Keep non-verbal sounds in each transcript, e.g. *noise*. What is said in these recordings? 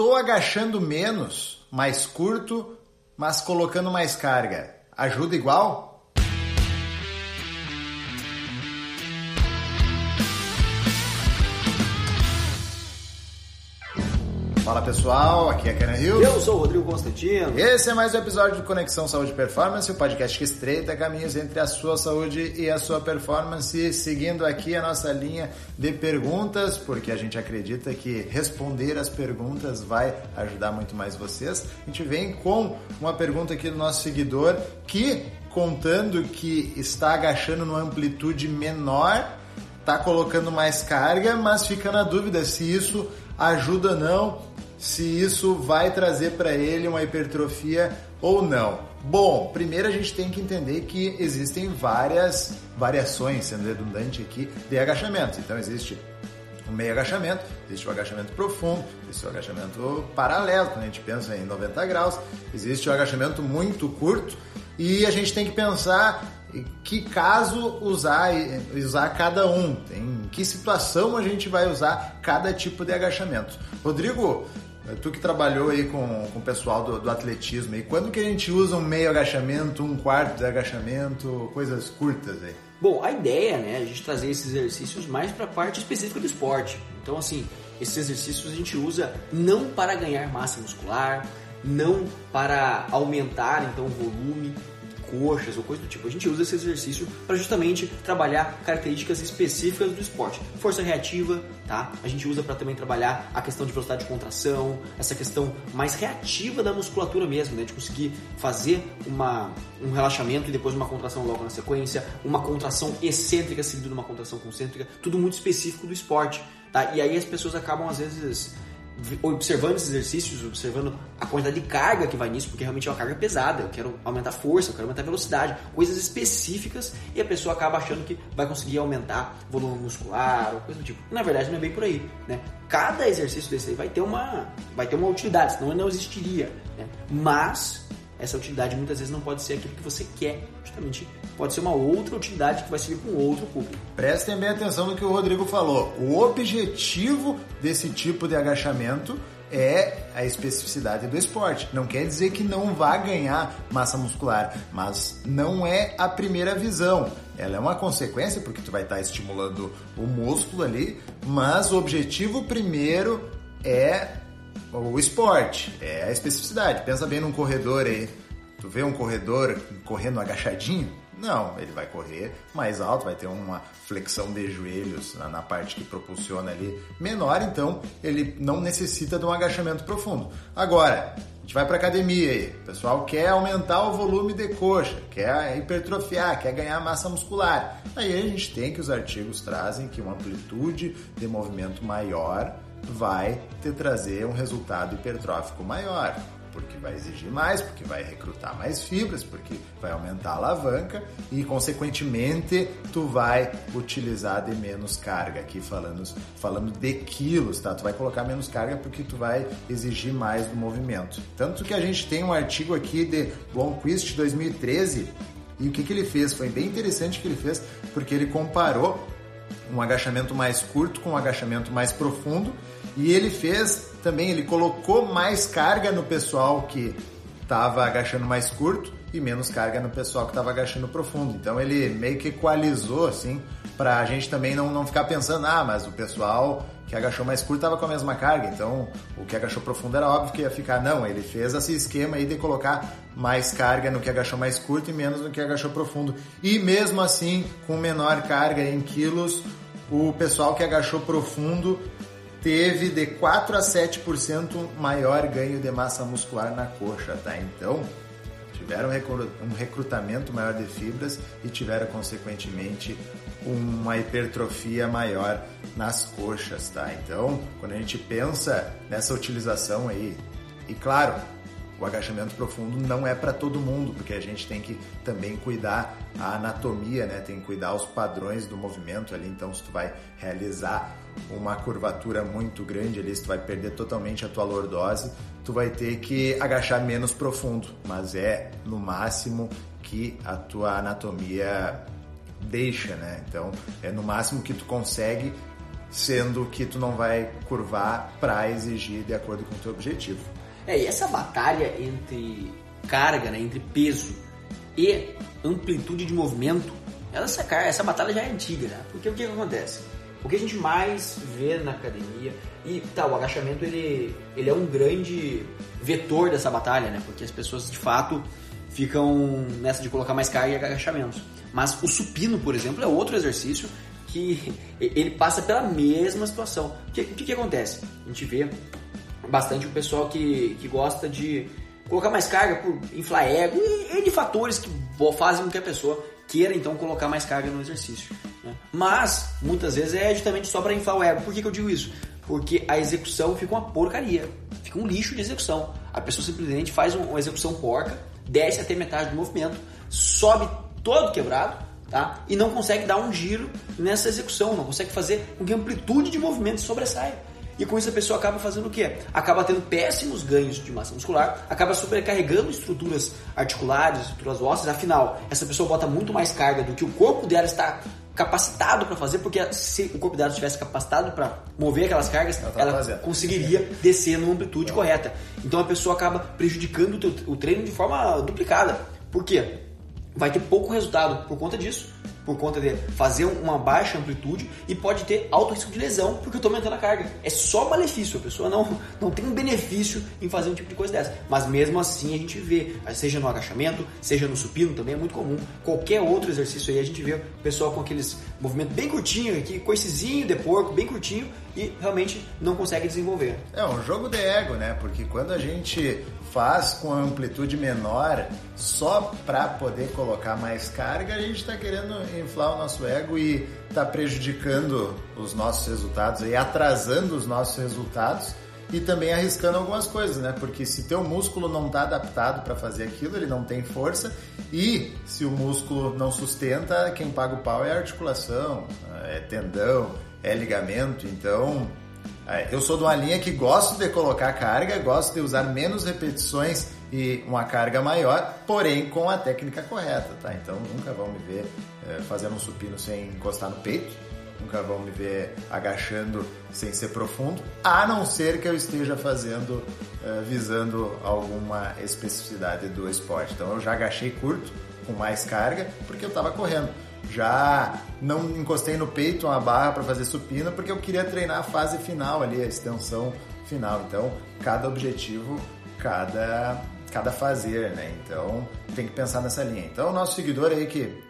tô agachando menos, mais curto, mas colocando mais carga. Ajuda igual? Fala pessoal, aqui é Karen Hill. Eu sou o Rodrigo Constantino. Esse é mais um episódio do Conexão Saúde e Performance, o podcast que estreita caminhos entre a sua saúde e a sua performance, seguindo aqui a nossa linha de perguntas, porque a gente acredita que responder as perguntas vai ajudar muito mais vocês. A gente vem com uma pergunta aqui do nosso seguidor que, contando que está agachando numa amplitude menor, está colocando mais carga, mas fica na dúvida se isso ajuda ou não se isso vai trazer para ele uma hipertrofia ou não. Bom, primeiro a gente tem que entender que existem várias variações, sendo redundante aqui, de agachamento. Então existe o meio agachamento, existe o agachamento profundo, existe o agachamento paralelo, quando a gente pensa em 90 graus, existe o agachamento muito curto e a gente tem que pensar que caso usar, usar cada um, em que situação a gente vai usar cada tipo de agachamento. Rodrigo, tu que trabalhou aí com, com o pessoal do, do atletismo, e quando que a gente usa um meio agachamento, um quarto de agachamento, coisas curtas aí? Bom, a ideia né, é a gente trazer esses exercícios mais para a parte específica do esporte. Então, assim, esses exercícios a gente usa não para ganhar massa muscular, não para aumentar então o volume, coxas ou coisa do tipo. A gente usa esse exercício para justamente trabalhar características específicas do esporte. Força reativa, tá? A gente usa para também trabalhar a questão de velocidade de contração, essa questão mais reativa da musculatura mesmo, né? De conseguir fazer uma, um relaxamento e depois uma contração logo na sequência, uma contração excêntrica seguida de uma contração concêntrica, tudo muito específico do esporte, tá? E aí as pessoas acabam às vezes observando esses exercícios, observando a quantidade de carga que vai nisso, porque realmente é uma carga pesada. Eu quero aumentar a força, eu quero aumentar a velocidade, coisas específicas e a pessoa acaba achando que vai conseguir aumentar volume muscular ou coisa do tipo. Na verdade, não é bem por aí, né? Cada exercício desse aí vai ter uma, vai ter uma utilidade, senão não existiria. Né? Mas essa utilidade muitas vezes não pode ser aquilo que você quer, justamente pode ser uma outra utilidade que vai servir um outro público. Prestem bem atenção no que o Rodrigo falou. O objetivo desse tipo de agachamento é a especificidade do esporte. Não quer dizer que não vá ganhar massa muscular, mas não é a primeira visão. Ela é uma consequência porque tu vai estar estimulando o músculo ali, mas o objetivo primeiro é o esporte, é a especificidade. Pensa bem num corredor aí. Tu vê um corredor correndo agachadinho? Não, ele vai correr mais alto, vai ter uma flexão de joelhos na, na, parte que propulsiona ali menor, então ele não necessita de um agachamento profundo. Agora, a gente vai para academia aí, o pessoal quer aumentar o volume de coxa, quer hipertrofiar, quer ganhar massa muscular. Aí a gente tem que os artigos trazem que uma amplitude de movimento maior vai te trazer um resultado hipertrófico maior, porque vai exigir mais, porque vai recrutar mais fibras, porque vai aumentar a alavanca e, consequentemente, tu vai utilizar de menos carga. Aqui falando, falando de quilos, tá? Tu vai colocar menos carga porque tu vai exigir mais do movimento. Tanto que a gente tem um artigo aqui de Blomqvist 2013 e o que, que ele fez? Foi bem interessante que ele fez, porque ele comparou um agachamento mais curto com um agachamento mais profundo. E ele fez também, ele colocou mais carga no pessoal que estava agachando mais curto e menos carga no pessoal que estava agachando profundo. Então ele meio que equalizou assim, para a gente também não, não ficar pensando, ah, mas o pessoal que agachou mais curto estava com a mesma carga, então o que agachou profundo era óbvio que ia ficar. Não, ele fez esse esquema aí de colocar mais carga no que agachou mais curto e menos no que agachou profundo. E mesmo assim, com menor carga em quilos, o pessoal que agachou profundo teve de 4 a 7% maior ganho de massa muscular na coxa, tá? Então, tiveram um recrutamento maior de fibras e tiveram, consequentemente, uma hipertrofia maior nas coxas, tá? Então, quando a gente pensa nessa utilização aí, e claro, o agachamento profundo não é para todo mundo, porque a gente tem que também cuidar a anatomia, né? Tem que cuidar os padrões do movimento ali. Então, se tu vai realizar uma curvatura muito grande ali, se tu vai perder totalmente a tua lordose, tu vai ter que agachar menos profundo, mas é no máximo que a tua anatomia deixa, né? Então, é no máximo que tu consegue sendo que tu não vai curvar para exigir de acordo com o teu objetivo. É, e essa batalha entre carga, né, entre peso e amplitude de movimento, essa, essa batalha já é antiga, né? Porque o que, que acontece? O que a gente mais vê na academia, e tá, o agachamento ele, ele é um grande vetor dessa batalha, né? Porque as pessoas de fato ficam nessa de colocar mais carga e agachamentos. Mas o supino, por exemplo, é outro exercício que ele passa pela mesma situação. O que, que, que acontece? A gente vê bastante o pessoal que, que gosta de colocar mais carga por inflar ego e, de fatores que fazem com que a pessoa queira então colocar mais carga no exercício. Né? Mas muitas vezes é justamente só para inflar o ego. Por que, que eu digo isso? Porque a execução fica uma porcaria, fica um lixo de execução. A pessoa simplesmente faz uma execução porca, desce até metade do movimento, sobe todo quebrado, tá? E não consegue dar um giro nessa execução, não consegue fazer com que a amplitude de movimento sobressaia. E com isso a pessoa acaba fazendo o quê? Acaba tendo péssimos ganhos de massa muscular, acaba sobrecarregando estruturas articulares, estruturas ósseas. Afinal, essa pessoa bota muito mais carga do que o corpo dela está capacitado para fazer, porque se o corpo dela estivesse capacitado para mover aquelas cargas, ela, tá ela conseguiria descer numa amplitude correta. Então a pessoa acaba prejudicando o treino de forma duplicada. Por quê? Vai ter pouco resultado por conta disso por conta de fazer uma baixa amplitude e pode ter alto risco de lesão porque eu estou aumentando a carga. É só malefício, a pessoa não, *laughs* não tem um benefício em fazer um tipo de coisa dessa. Mas mesmo assim a gente vê, seja no agachamento, seja no supino, também é muito comum. Qualquer outro exercício aí a gente vê o pessoal com aqueles movimentos bem curtinho aqui, coicezinho de porco, bem curtinho e realmente não consegue desenvolver. É um jogo de ego, né? Porque quando a gente faz com amplitude menor só para poder colocar mais carga, a gente está querendo inflar o nosso ego e está prejudicando os nossos resultados e atrasando os nossos resultados e também arriscando algumas coisas, né? Porque se teu músculo não está adaptado para fazer aquilo, ele não tem força e se o músculo não sustenta, quem paga o pau é a articulação, é tendão, é ligamento, então é, eu sou de uma linha que gosto de colocar carga, gosto de usar menos repetições e uma carga maior, porém com a técnica correta, tá? Então nunca vão me ver é, fazendo um supino sem encostar no peito, nunca vão me ver agachando sem ser profundo, a não ser que eu esteja fazendo é, visando alguma especificidade do esporte. Então eu já agachei curto, com mais carga, porque eu estava correndo já não encostei no peito uma barra para fazer supino porque eu queria treinar a fase final ali, a extensão final. Então, cada objetivo, cada cada fazer, né? Então, tem que pensar nessa linha. Então, o nosso seguidor aí que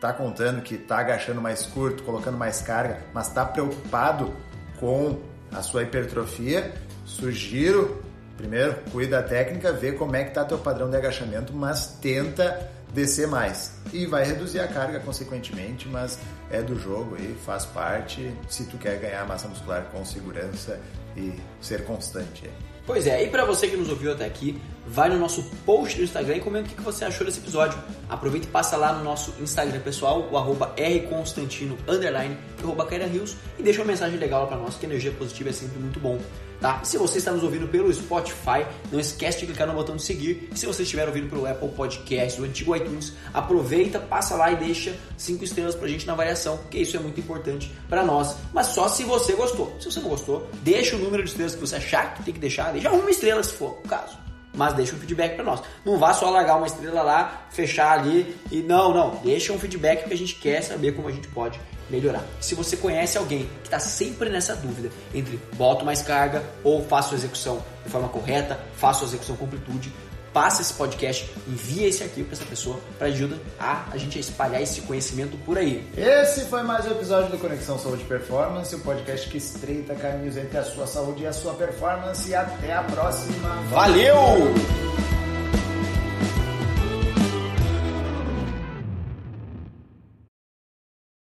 tá contando que tá agachando mais curto, colocando mais carga, mas tá preocupado com a sua hipertrofia, sugiro primeiro cuida da técnica, vê como é que tá teu padrão de agachamento, mas tenta descer mais. E vai reduzir a carga consequentemente, mas é do jogo e faz parte se tu quer ganhar massa muscular com segurança e ser constante. Pois é, e para você que nos ouviu até aqui, vai no nosso post do Instagram e comenta o que você achou desse episódio. Aproveita e passa lá no nosso Instagram pessoal, o arroba rconstantino, underline, arroba Rios, e deixa uma mensagem legal lá pra nós, que energia positiva é sempre muito bom tá? Se você está nos ouvindo pelo Spotify, não esquece de clicar no botão de seguir. Se você estiver ouvindo pelo Apple Podcast, o antigo iTunes, aproveita, passa lá e deixa cinco estrelas pra gente na avaliação, porque isso é muito importante para nós. Mas só se você gostou. Se você não gostou, deixa o número de estrelas que você achar que tem que deixar, deixa uma estrela se for o caso mas deixa um feedback para nós. Não vá só largar uma estrela lá, fechar ali e não, não, deixa um feedback que a gente quer saber como a gente pode melhorar. Se você conhece alguém que está sempre nessa dúvida entre boto mais carga ou faço a execução de forma correta, faço a execução com amplitude, passa esse podcast, envia esse arquivo para essa pessoa para ajudar a, a gente a espalhar esse conhecimento por aí. Esse foi mais um episódio do Conexão Saúde Performance, o podcast que estreita caminhos entre a sua saúde e a sua performance. E até a próxima. Valeu!